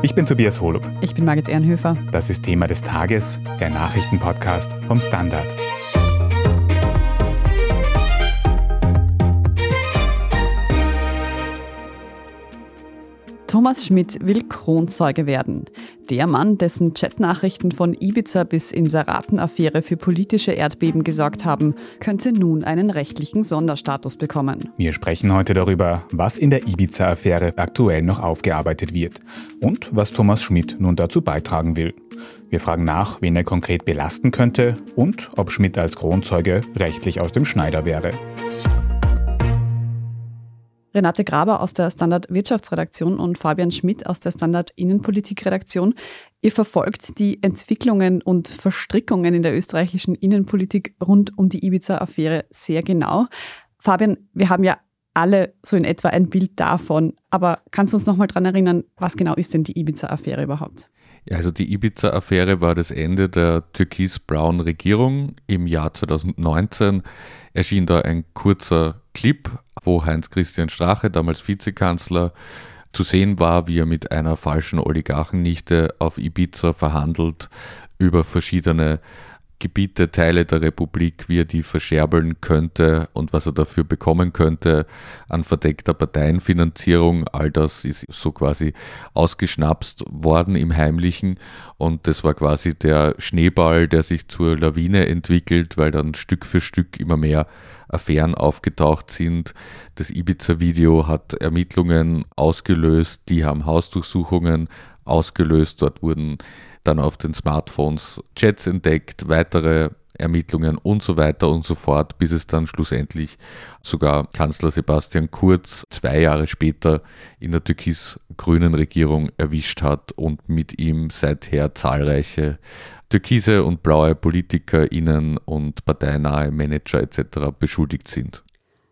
Ich bin Tobias Holub. Ich bin Margit Ehrenhöfer. Das ist Thema des Tages, der Nachrichtenpodcast vom Standard. Thomas Schmidt will Kronzeuge werden. Der Mann, dessen Chatnachrichten von Ibiza bis Inseraten-Affäre für politische Erdbeben gesorgt haben, könnte nun einen rechtlichen Sonderstatus bekommen. Wir sprechen heute darüber, was in der Ibiza-Affäre aktuell noch aufgearbeitet wird und was Thomas Schmidt nun dazu beitragen will. Wir fragen nach, wen er konkret belasten könnte und ob Schmidt als Kronzeuge rechtlich aus dem Schneider wäre. Renate Graber aus der Standard Wirtschaftsredaktion und Fabian Schmidt aus der Standard Innenpolitikredaktion. Ihr verfolgt die Entwicklungen und Verstrickungen in der österreichischen Innenpolitik rund um die Ibiza-Affäre sehr genau. Fabian, wir haben ja alle so in etwa ein Bild davon, aber kannst du uns noch mal daran erinnern, was genau ist denn die Ibiza-Affäre überhaupt? Also die Ibiza-Affäre war das Ende der türkis-braunen Regierung. Im Jahr 2019 erschien da ein kurzer Clip wo Heinz-Christian Strache, damals Vizekanzler, zu sehen war, wie er mit einer falschen Oligarchennichte auf Ibiza verhandelt über verschiedene Gebiete, Teile der Republik, wie er die verscherbeln könnte und was er dafür bekommen könnte an verdeckter Parteienfinanzierung. All das ist so quasi ausgeschnapst worden im Heimlichen und das war quasi der Schneeball, der sich zur Lawine entwickelt, weil dann Stück für Stück immer mehr Affären aufgetaucht sind. Das Ibiza-Video hat Ermittlungen ausgelöst, die haben Hausdurchsuchungen ausgelöst. Dort wurden dann auf den Smartphones Chats entdeckt, weitere Ermittlungen und so weiter und so fort, bis es dann schlussendlich sogar Kanzler Sebastian Kurz zwei Jahre später in der türkis-grünen Regierung erwischt hat und mit ihm seither zahlreiche türkise und blaue PolitikerInnen und parteinahe Manager etc. beschuldigt sind.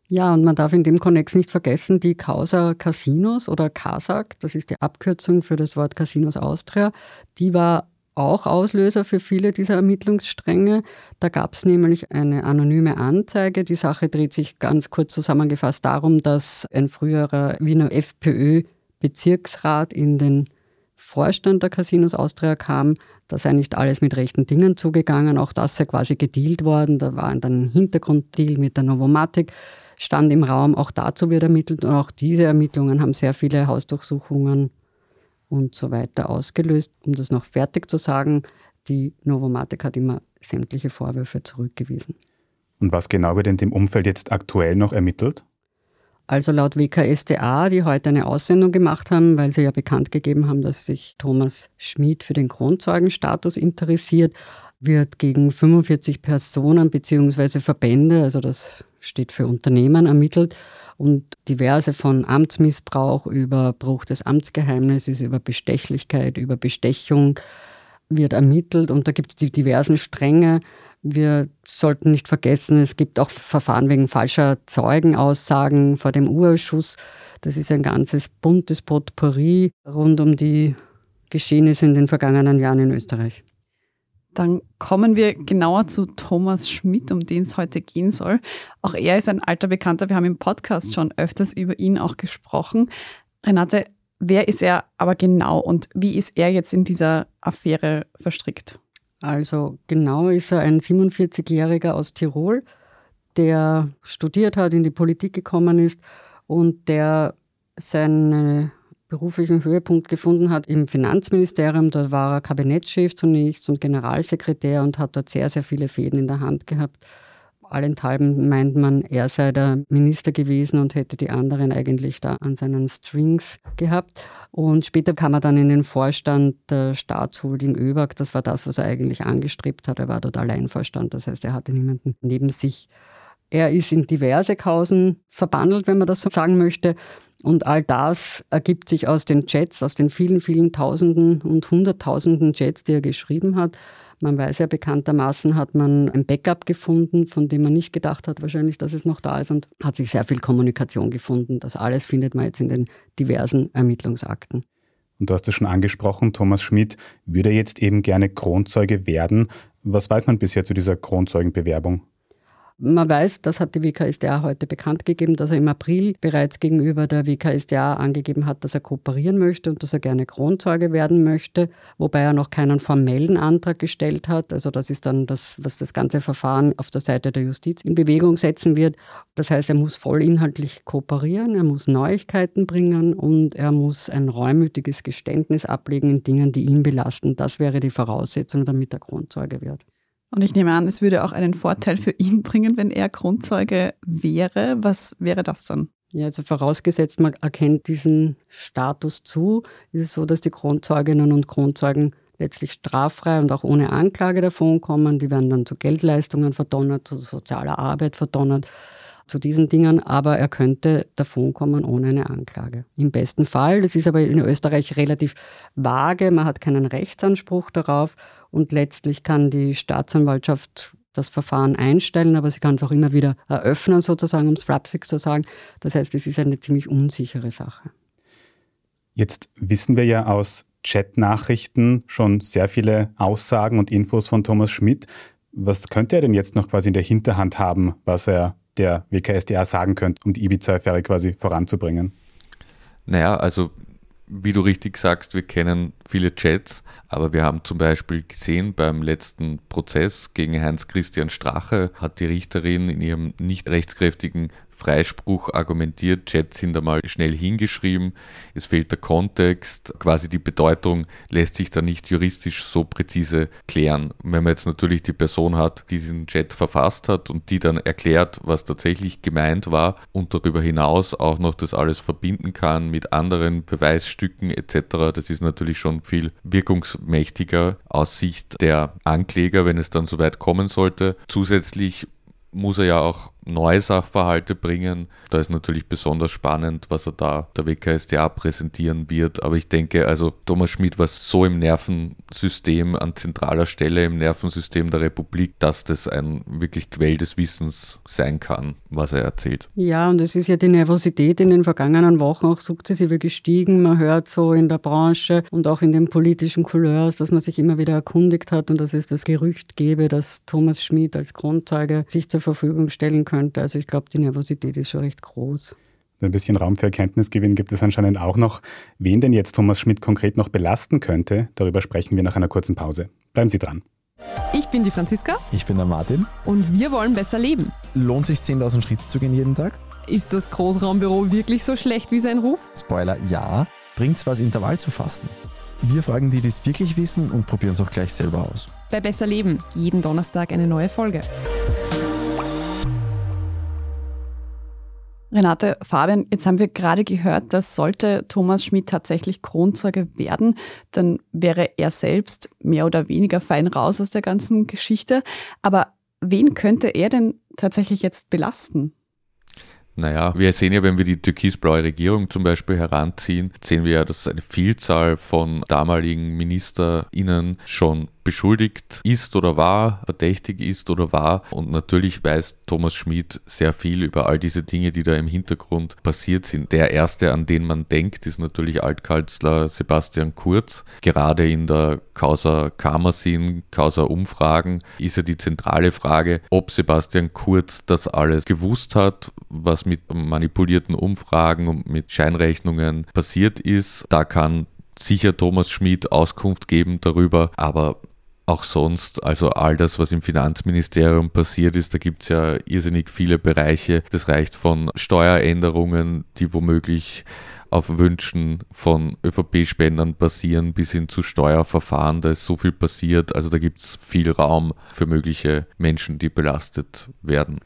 Ja, und man darf in dem Konnex nicht vergessen, die Causa Casinos oder CASAC, das ist die Abkürzung für das Wort Casinos Austria, die war auch Auslöser für viele dieser Ermittlungsstränge. Da gab es nämlich eine anonyme Anzeige. Die Sache dreht sich ganz kurz zusammengefasst darum, dass ein früherer Wiener FPÖ-Bezirksrat in den Vorstand der Casinos Austria kam, da sei nicht alles mit rechten Dingen zugegangen. Auch das sei quasi gedealt worden. Da war dann ein Hintergrunddeal mit der Novomatic stand im Raum. Auch dazu wird ermittelt und auch diese Ermittlungen haben sehr viele Hausdurchsuchungen und so weiter ausgelöst. Um das noch fertig zu sagen, die Novomatic hat immer sämtliche Vorwürfe zurückgewiesen. Und was genau wird in dem Umfeld jetzt aktuell noch ermittelt? Also laut WKSDA, die heute eine Aussendung gemacht haben, weil sie ja bekannt gegeben haben, dass sich Thomas Schmid für den Kronzeugenstatus interessiert, wird gegen 45 Personen bzw. Verbände, also das steht für Unternehmen, ermittelt und diverse von Amtsmissbrauch über Bruch des Amtsgeheimnisses, über Bestechlichkeit, über Bestechung wird ermittelt und da gibt es die diversen Stränge. Wir sollten nicht vergessen, es gibt auch Verfahren wegen falscher Zeugenaussagen vor dem Urausschuss. Das ist ein ganzes buntes Potpourri rund um die Geschehnisse in den vergangenen Jahren in Österreich. Dann kommen wir genauer zu Thomas Schmidt, um den es heute gehen soll. Auch er ist ein alter Bekannter. Wir haben im Podcast schon öfters über ihn auch gesprochen. Renate, wer ist er aber genau und wie ist er jetzt in dieser Affäre verstrickt? Also genau ist er ein 47-Jähriger aus Tirol, der studiert hat, in die Politik gekommen ist und der seine beruflichen Höhepunkt gefunden hat im Finanzministerium. Da war er Kabinettschef zunächst und Generalsekretär und hat dort sehr, sehr viele Fäden in der Hand gehabt. Allenthalben meint man, er sei der Minister gewesen und hätte die anderen eigentlich da an seinen Strings gehabt. Und später kam er dann in den Vorstand der Staatsholding ÖBAG. Das war das, was er eigentlich angestrebt hat. Er war dort Alleinvorstand, das heißt, er hatte niemanden neben sich. Er ist in diverse Kausen verbandelt, wenn man das so sagen möchte. Und all das ergibt sich aus den Chats, aus den vielen, vielen Tausenden und Hunderttausenden Chats, die er geschrieben hat. Man weiß ja bekanntermaßen, hat man ein Backup gefunden, von dem man nicht gedacht hat, wahrscheinlich, dass es noch da ist und hat sich sehr viel Kommunikation gefunden. Das alles findet man jetzt in den diversen Ermittlungsakten. Und du hast es schon angesprochen, Thomas Schmidt würde jetzt eben gerne Kronzeuge werden. Was weiß man bisher zu dieser Kronzeugenbewerbung? Man weiß, das hat die WKSDA heute bekannt gegeben, dass er im April bereits gegenüber der WKSDA angegeben hat, dass er kooperieren möchte und dass er gerne Kronzeuge werden möchte, wobei er noch keinen formellen Antrag gestellt hat. Also das ist dann das, was das ganze Verfahren auf der Seite der Justiz in Bewegung setzen wird. Das heißt, er muss voll inhaltlich kooperieren, er muss Neuigkeiten bringen und er muss ein reumütiges Geständnis ablegen in Dingen, die ihn belasten. Das wäre die Voraussetzung, damit er Kronzeuge wird. Und ich nehme an, es würde auch einen Vorteil für ihn bringen, wenn er Grundzeuge wäre. Was wäre das dann? Ja, also vorausgesetzt, man erkennt diesen Status zu, ist es so, dass die Kronzeuginnen und Kronzeugen letztlich straffrei und auch ohne Anklage davonkommen. Die werden dann zu Geldleistungen verdonnert, zu sozialer Arbeit verdonnert, zu diesen Dingen, aber er könnte davonkommen ohne eine Anklage. Im besten Fall, das ist aber in Österreich relativ vage, man hat keinen Rechtsanspruch darauf und letztlich kann die Staatsanwaltschaft das Verfahren einstellen, aber sie kann es auch immer wieder eröffnen, sozusagen, um es flapsig zu sagen. Das heißt, es ist eine ziemlich unsichere Sache. Jetzt wissen wir ja aus Chat-Nachrichten schon sehr viele Aussagen und Infos von Thomas Schmidt. Was könnte er denn jetzt noch quasi in der Hinterhand haben, was er der WKSDA sagen könnte, um die Ibiza-Affäre quasi voranzubringen? Naja, also wie du richtig sagst, wir kennen viele Chats, aber wir haben zum Beispiel gesehen beim letzten Prozess gegen Heinz Christian Strache hat die Richterin in ihrem nicht rechtskräftigen Freispruch argumentiert, Chats sind einmal schnell hingeschrieben, es fehlt der Kontext, quasi die Bedeutung lässt sich da nicht juristisch so präzise klären. Wenn man jetzt natürlich die Person hat, die diesen Chat verfasst hat und die dann erklärt, was tatsächlich gemeint war und darüber hinaus auch noch das alles verbinden kann mit anderen Beweisstücken etc., das ist natürlich schon viel wirkungsmächtiger aus Sicht der Ankläger, wenn es dann soweit kommen sollte. Zusätzlich muss er ja auch neue Sachverhalte bringen. Da ist natürlich besonders spannend, was er da der WKSDA präsentieren wird. Aber ich denke, also Thomas Schmidt war so im Nervensystem an zentraler Stelle im Nervensystem der Republik, dass das ein wirklich Quell des Wissens sein kann, was er erzählt. Ja, und es ist ja die Nervosität in den vergangenen Wochen auch sukzessive gestiegen. Man hört so in der Branche und auch in den politischen Couleurs, dass man sich immer wieder erkundigt hat und dass es das Gerücht gäbe, dass Thomas Schmidt als Grundzeuge sich zur Verfügung stellen könnte könnte. Also ich glaube, die Nervosität ist schon recht groß. Ein bisschen Raum für Erkenntnisgewinn gibt es anscheinend auch noch. Wen denn jetzt Thomas Schmidt konkret noch belasten könnte, darüber sprechen wir nach einer kurzen Pause. Bleiben Sie dran. Ich bin die Franziska. Ich bin der Martin. Und wir wollen besser leben. Lohnt sich 10.000 Schritte zu gehen jeden Tag? Ist das Großraumbüro wirklich so schlecht wie sein Ruf? Spoiler, ja. Bringt's was, Intervall zu fasten? Wir fragen die, die es wirklich wissen und probieren es auch gleich selber aus. Bei Besser Leben, jeden Donnerstag eine neue Folge. Renate, Fabian, jetzt haben wir gerade gehört, dass sollte Thomas Schmidt tatsächlich Kronzeuge werden, dann wäre er selbst mehr oder weniger fein raus aus der ganzen Geschichte. Aber wen könnte er denn tatsächlich jetzt belasten? Naja, wir sehen ja, wenn wir die türkisblaue Regierung zum Beispiel heranziehen, sehen wir ja, dass eine Vielzahl von damaligen MinisterInnen schon beschuldigt ist oder war, verdächtig ist oder war. Und natürlich weiß Thomas Schmid sehr viel über all diese Dinge, die da im Hintergrund passiert sind. Der erste, an den man denkt, ist natürlich Altkanzler Sebastian Kurz. Gerade in der Causa Kammersin, Causa Umfragen ist ja die zentrale Frage, ob Sebastian Kurz das alles gewusst hat, was mit manipulierten Umfragen und mit Scheinrechnungen passiert ist. Da kann sicher Thomas Schmid Auskunft geben darüber, aber auch sonst, also all das, was im Finanzministerium passiert ist, da gibt es ja irrsinnig viele Bereiche. Das reicht von Steueränderungen, die womöglich auf Wünschen von ÖVP-Spendern basieren, bis hin zu Steuerverfahren. Da ist so viel passiert. Also da gibt es viel Raum für mögliche Menschen, die belastet werden.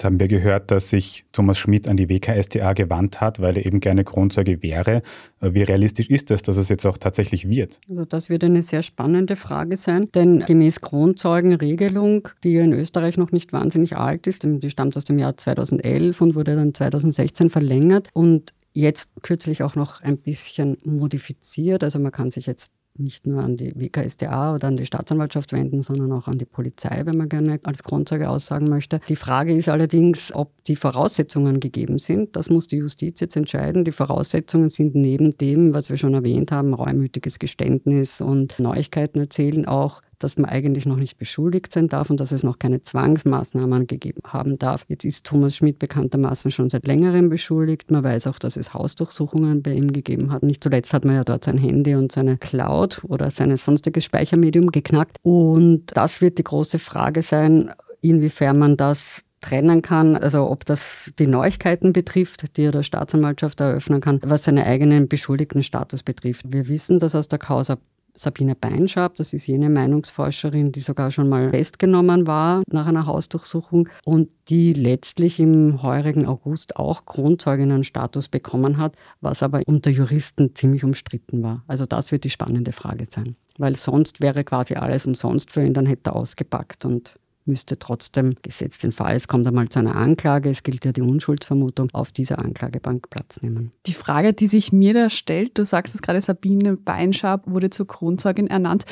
Jetzt haben wir gehört, dass sich Thomas Schmidt an die WKStA gewandt hat, weil er eben gerne Kronzeuge wäre. Wie realistisch ist es, dass es jetzt auch tatsächlich wird? Also das wird eine sehr spannende Frage sein, denn gemäß Kronzeugenregelung, die in Österreich noch nicht wahnsinnig alt ist, die stammt aus dem Jahr 2011 und wurde dann 2016 verlängert und jetzt kürzlich auch noch ein bisschen modifiziert. Also man kann sich jetzt nicht nur an die WKSDA oder an die Staatsanwaltschaft wenden, sondern auch an die Polizei, wenn man gerne als Grundzeuge aussagen möchte. Die Frage ist allerdings, ob die Voraussetzungen gegeben sind. Das muss die Justiz jetzt entscheiden. Die Voraussetzungen sind neben dem, was wir schon erwähnt haben, reumütiges Geständnis und Neuigkeiten erzählen, auch dass man eigentlich noch nicht beschuldigt sein darf und dass es noch keine Zwangsmaßnahmen gegeben haben darf. Jetzt ist Thomas Schmidt bekanntermaßen schon seit längerem beschuldigt. Man weiß auch, dass es Hausdurchsuchungen bei ihm gegeben hat. Nicht zuletzt hat man ja dort sein Handy und seine Cloud oder sein sonstiges Speichermedium geknackt. Und das wird die große Frage sein, inwiefern man das trennen kann, also ob das die Neuigkeiten betrifft, die er der Staatsanwaltschaft eröffnen kann, was seinen eigenen beschuldigten Status betrifft. Wir wissen, dass aus der Causa Sabine Beinschab, das ist jene Meinungsforscherin, die sogar schon mal festgenommen war nach einer Hausdurchsuchung und die letztlich im heurigen August auch Kronzeuginnenstatus bekommen hat, was aber unter Juristen ziemlich umstritten war. Also das wird die spannende Frage sein, weil sonst wäre quasi alles umsonst für ihn, dann hätte er ausgepackt und müsste trotzdem, gesetzt den Fall, es kommt einmal zu einer Anklage, es gilt ja die Unschuldsvermutung, auf dieser Anklagebank Platz nehmen. Die Frage, die sich mir da stellt, du sagst es gerade, Sabine Beinschab wurde zur Kronzeugin ernannt.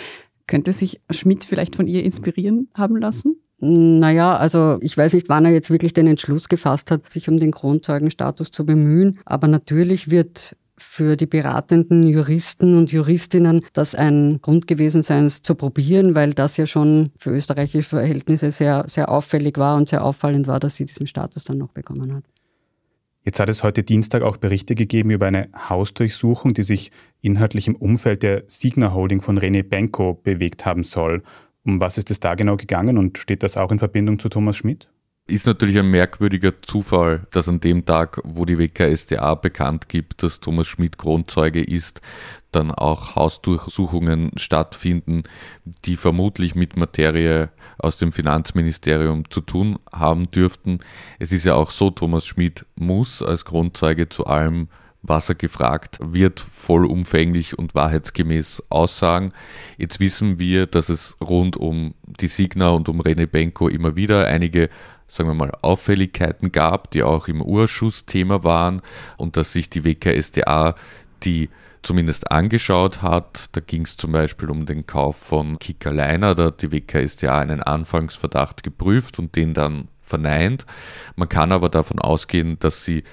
Könnte sich Schmidt vielleicht von ihr inspirieren haben lassen? Naja, also ich weiß nicht, wann er jetzt wirklich den Entschluss gefasst hat, sich um den Kronzeugenstatus zu bemühen, aber natürlich wird für die beratenden Juristen und Juristinnen das ein Grund gewesen sein, es zu probieren, weil das ja schon für österreichische Verhältnisse sehr, sehr auffällig war und sehr auffallend war, dass sie diesen Status dann noch bekommen hat. Jetzt hat es heute Dienstag auch Berichte gegeben über eine Hausdurchsuchung, die sich inhaltlich im Umfeld der Signa Holding von René Benko bewegt haben soll. Um was ist es da genau gegangen und steht das auch in Verbindung zu Thomas Schmidt? Ist natürlich ein merkwürdiger Zufall, dass an dem Tag, wo die WKSDA bekannt gibt, dass Thomas Schmidt Kronzeuge ist, dann auch Hausdurchsuchungen stattfinden, die vermutlich mit Materie aus dem Finanzministerium zu tun haben dürften. Es ist ja auch so, Thomas Schmidt muss als Kronzeuge zu allem was er gefragt wird, vollumfänglich und wahrheitsgemäß aussagen. Jetzt wissen wir, dass es rund um die Signa und um Rene Benko immer wieder einige sagen wir mal, Auffälligkeiten gab, die auch im Urschuss Thema waren und dass sich die WKSDA die zumindest angeschaut hat. Da ging es zum Beispiel um den Kauf von Kickerliner, da hat die WKSDA einen Anfangsverdacht geprüft und den dann verneint. Man kann aber davon ausgehen, dass sie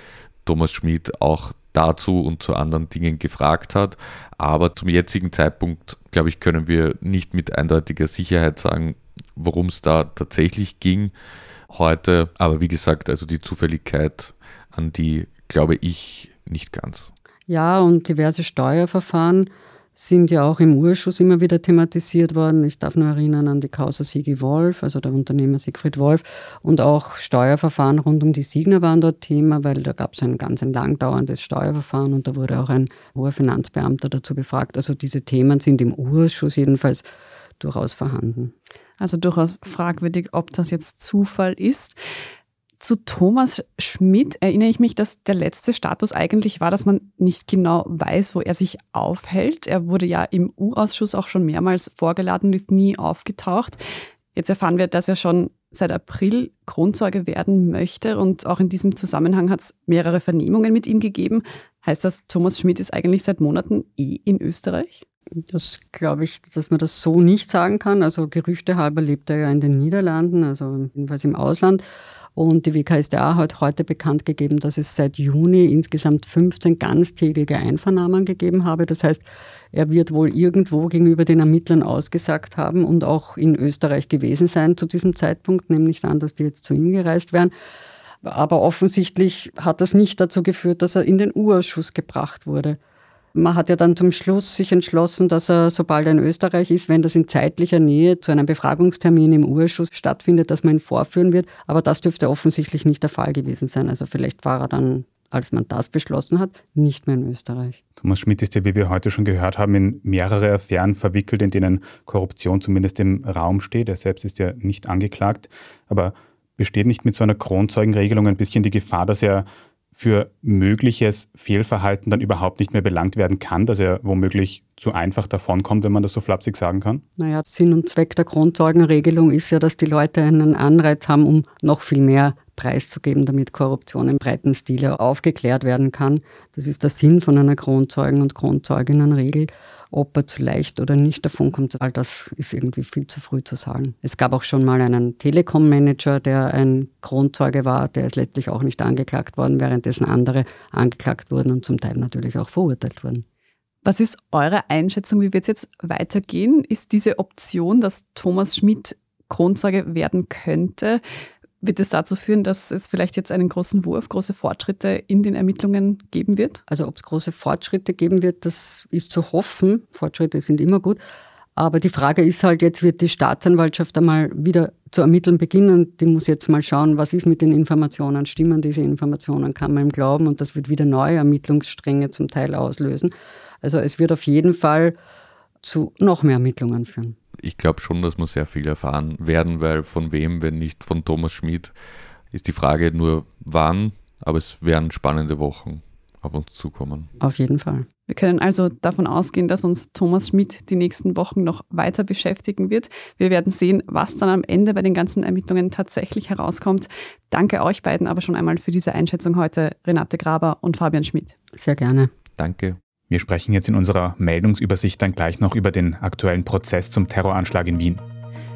Thomas Schmid auch dazu und zu anderen Dingen gefragt hat. Aber zum jetzigen Zeitpunkt, glaube ich, können wir nicht mit eindeutiger Sicherheit sagen, worum es da tatsächlich ging heute. Aber wie gesagt, also die Zufälligkeit, an die glaube ich nicht ganz. Ja, und diverse Steuerverfahren sind ja auch im Urschuss immer wieder thematisiert worden. Ich darf nur erinnern an die Causa Sigi Wolf, also der Unternehmer Siegfried Wolf. Und auch Steuerverfahren rund um die Signer waren dort Thema, weil da gab es ein ganz ein lang dauerndes Steuerverfahren und da wurde auch ein hoher Finanzbeamter dazu befragt. Also diese Themen sind im Urschuss jedenfalls durchaus vorhanden. Also durchaus fragwürdig, ob das jetzt Zufall ist. Zu Thomas Schmidt erinnere ich mich, dass der letzte Status eigentlich war, dass man nicht genau weiß, wo er sich aufhält. Er wurde ja im U-Ausschuss auch schon mehrmals vorgeladen und ist nie aufgetaucht. Jetzt erfahren wir, dass er schon seit April Kronzeuge werden möchte und auch in diesem Zusammenhang hat es mehrere Vernehmungen mit ihm gegeben. Heißt das, Thomas Schmidt ist eigentlich seit Monaten eh in Österreich? Das glaube ich, dass man das so nicht sagen kann. Also Gerüchte halber lebt er ja in den Niederlanden, also jedenfalls im Ausland. Und die WKSDA hat heute bekannt gegeben, dass es seit Juni insgesamt 15 ganztägige Einvernahmen gegeben habe. Das heißt, er wird wohl irgendwo gegenüber den Ermittlern ausgesagt haben und auch in Österreich gewesen sein zu diesem Zeitpunkt, nämlich dann, dass die jetzt zu ihm gereist wären. Aber offensichtlich hat das nicht dazu geführt, dass er in den U-Ausschuss gebracht wurde. Man hat ja dann zum Schluss sich entschlossen, dass er, sobald er in Österreich ist, wenn das in zeitlicher Nähe zu einem Befragungstermin im Urschuss stattfindet, dass man ihn vorführen wird. Aber das dürfte offensichtlich nicht der Fall gewesen sein. Also vielleicht war er dann als man das beschlossen hat, nicht mehr in Österreich. Thomas Schmidt ist ja, wie wir heute schon gehört haben, in mehrere Affären verwickelt, in denen Korruption zumindest im Raum steht. Er selbst ist ja nicht angeklagt. Aber besteht nicht mit so einer Kronzeugenregelung ein bisschen die Gefahr, dass er für mögliches Fehlverhalten dann überhaupt nicht mehr belangt werden kann, dass er womöglich zu einfach davonkommt, wenn man das so flapsig sagen kann? Naja, Sinn und Zweck der Grundzeugenregelung ist ja, dass die Leute einen Anreiz haben, um noch viel mehr preiszugeben, damit Korruption im breiten Stile aufgeklärt werden kann. Das ist der Sinn von einer Kronzeugen- und Kronzeuginnenregel. Ob er zu leicht oder nicht davon kommt, all das ist irgendwie viel zu früh zu sagen. Es gab auch schon mal einen Telekom-Manager, der ein Kronzeuge war, der ist letztlich auch nicht angeklagt worden, währenddessen andere angeklagt wurden und zum Teil natürlich auch verurteilt wurden. Was ist eure Einschätzung? Wie wird es jetzt weitergehen? Ist diese Option, dass Thomas Schmidt Kronzeuge werden könnte, wird es dazu führen, dass es vielleicht jetzt einen großen Wurf, große Fortschritte in den Ermittlungen geben wird? Also ob es große Fortschritte geben wird, das ist zu hoffen. Fortschritte sind immer gut. Aber die Frage ist halt, jetzt wird die Staatsanwaltschaft einmal wieder zu ermitteln beginnen. Die muss jetzt mal schauen, was ist mit den Informationen. Stimmen diese Informationen? Kann man ihm glauben? Und das wird wieder neue Ermittlungsstränge zum Teil auslösen. Also es wird auf jeden Fall zu noch mehr Ermittlungen führen. Ich glaube schon, dass wir sehr viel erfahren werden, weil von wem, wenn nicht von Thomas Schmid, ist die Frage nur wann, aber es werden spannende Wochen auf uns zukommen. Auf jeden Fall. Wir können also davon ausgehen, dass uns Thomas Schmidt die nächsten Wochen noch weiter beschäftigen wird. Wir werden sehen, was dann am Ende bei den ganzen Ermittlungen tatsächlich herauskommt. Danke euch beiden aber schon einmal für diese Einschätzung heute, Renate Graber und Fabian Schmidt. Sehr gerne. Danke. Wir sprechen jetzt in unserer Meldungsübersicht dann gleich noch über den aktuellen Prozess zum Terroranschlag in Wien.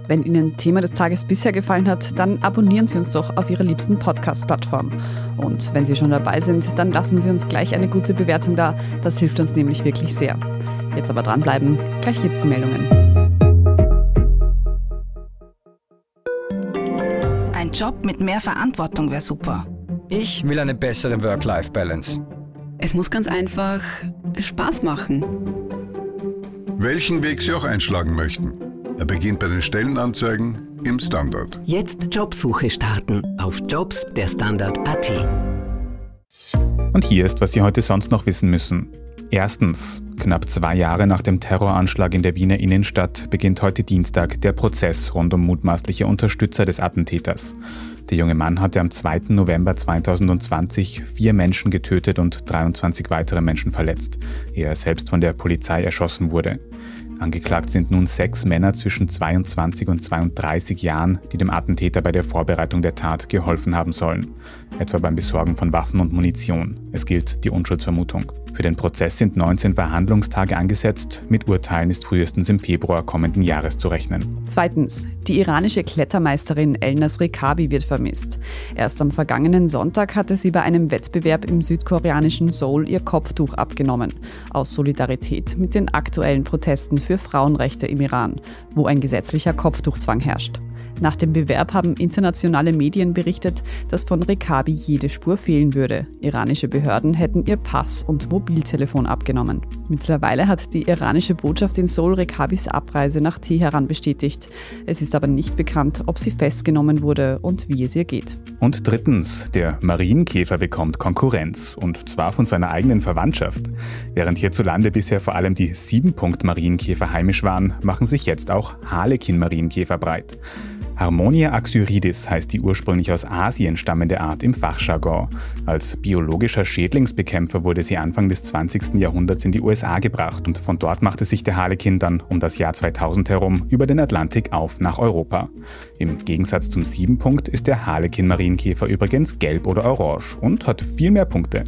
Wenn Ihnen Thema des Tages bisher gefallen hat, dann abonnieren Sie uns doch auf Ihrer liebsten Podcast-Plattform. Und wenn Sie schon dabei sind, dann lassen Sie uns gleich eine gute Bewertung da. Das hilft uns nämlich wirklich sehr. Jetzt aber dranbleiben, gleich gibt's die Meldungen. Ein Job mit mehr Verantwortung wäre super. Ich will eine bessere Work-Life-Balance. Es muss ganz einfach Spaß machen. Welchen Weg Sie auch einschlagen möchten. Er beginnt bei den Stellenanzeigen im Standard. Jetzt Jobsuche starten auf Jobs der Standard.at. Und hier ist, was Sie heute sonst noch wissen müssen. Erstens, knapp zwei Jahre nach dem Terroranschlag in der Wiener Innenstadt beginnt heute Dienstag der Prozess rund um mutmaßliche Unterstützer des Attentäters. Der junge Mann hatte am 2. November 2020 vier Menschen getötet und 23 weitere Menschen verletzt, ehe er selbst von der Polizei erschossen wurde. Angeklagt sind nun sechs Männer zwischen 22 und 32 Jahren, die dem Attentäter bei der Vorbereitung der Tat geholfen haben sollen, etwa beim Besorgen von Waffen und Munition. Es gilt die Unschuldsvermutung. Für den Prozess sind 19 Verhandlungstage angesetzt. Mit Urteilen ist frühestens im Februar kommenden Jahres zu rechnen. Zweitens. Die iranische Klettermeisterin Elnas Rekabi wird vermisst. Erst am vergangenen Sonntag hatte sie bei einem Wettbewerb im südkoreanischen Seoul ihr Kopftuch abgenommen. Aus Solidarität mit den aktuellen Protesten für Frauenrechte im Iran, wo ein gesetzlicher Kopftuchzwang herrscht. Nach dem Bewerb haben internationale Medien berichtet, dass von Rekabi jede Spur fehlen würde. Iranische Behörden hätten ihr Pass und Mobiltelefon abgenommen. Mittlerweile hat die iranische Botschaft in Seoul Rekabis Abreise nach Teheran bestätigt. Es ist aber nicht bekannt, ob sie festgenommen wurde und wie es ihr geht. Und drittens, der Marienkäfer bekommt Konkurrenz, und zwar von seiner eigenen Verwandtschaft. Während hierzulande bisher vor allem die Siebenpunkt-Marienkäfer heimisch waren, machen sich jetzt auch Harlekin-Marienkäfer breit. Harmonia axyridis heißt die ursprünglich aus Asien stammende Art im Fachjargon. Als biologischer Schädlingsbekämpfer wurde sie Anfang des 20. Jahrhunderts in die USA gebracht und von dort machte sich der Harlekin dann um das Jahr 2000 herum über den Atlantik auf nach Europa. Im Gegensatz zum Siebenpunkt ist der Harlekin-Marienkäfer übrigens gelb oder orange und hat viel mehr Punkte.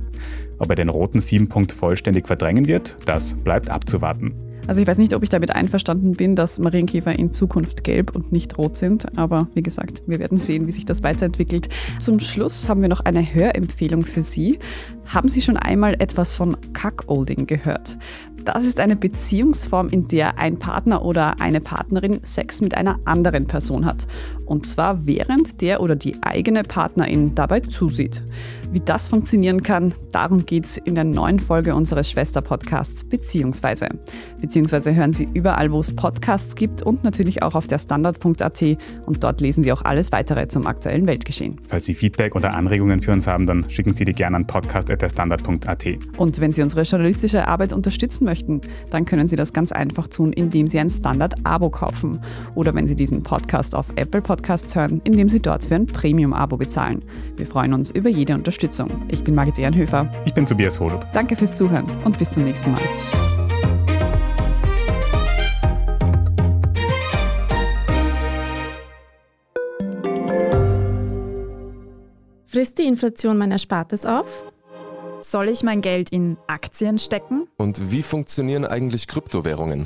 Ob er den roten Siebenpunkt vollständig verdrängen wird, das bleibt abzuwarten. Also ich weiß nicht, ob ich damit einverstanden bin, dass Marienkäfer in Zukunft gelb und nicht rot sind, aber wie gesagt, wir werden sehen, wie sich das weiterentwickelt. Zum Schluss haben wir noch eine Hörempfehlung für Sie. Haben Sie schon einmal etwas von Cuckolding gehört? Das ist eine Beziehungsform, in der ein Partner oder eine Partnerin Sex mit einer anderen Person hat. Und zwar während der oder die eigene Partnerin dabei zusieht. Wie das funktionieren kann, darum geht es in der neuen Folge unseres Schwester-Podcasts Beziehungsweise. Beziehungsweise hören Sie überall, wo es Podcasts gibt und natürlich auch auf der Standard.at und dort lesen Sie auch alles weitere zum aktuellen Weltgeschehen. Falls Sie Feedback oder Anregungen für uns haben, dann schicken Sie die gerne an podcast.derstandard.at. Und wenn Sie unsere journalistische Arbeit unterstützen möchten, dann können Sie das ganz einfach tun, indem Sie ein Standard-Abo kaufen. Oder wenn Sie diesen Podcast auf Apple Podcasts hören, indem Sie dort für ein Premium-Abo bezahlen. Wir freuen uns über jede Unterstützung. Ich bin Margit Ehrenhöfer. Ich bin Tobias Holub. Danke fürs Zuhören und bis zum nächsten Mal. Frisst die Inflation mein Erspartes auf? Soll ich mein Geld in Aktien stecken? Und wie funktionieren eigentlich Kryptowährungen?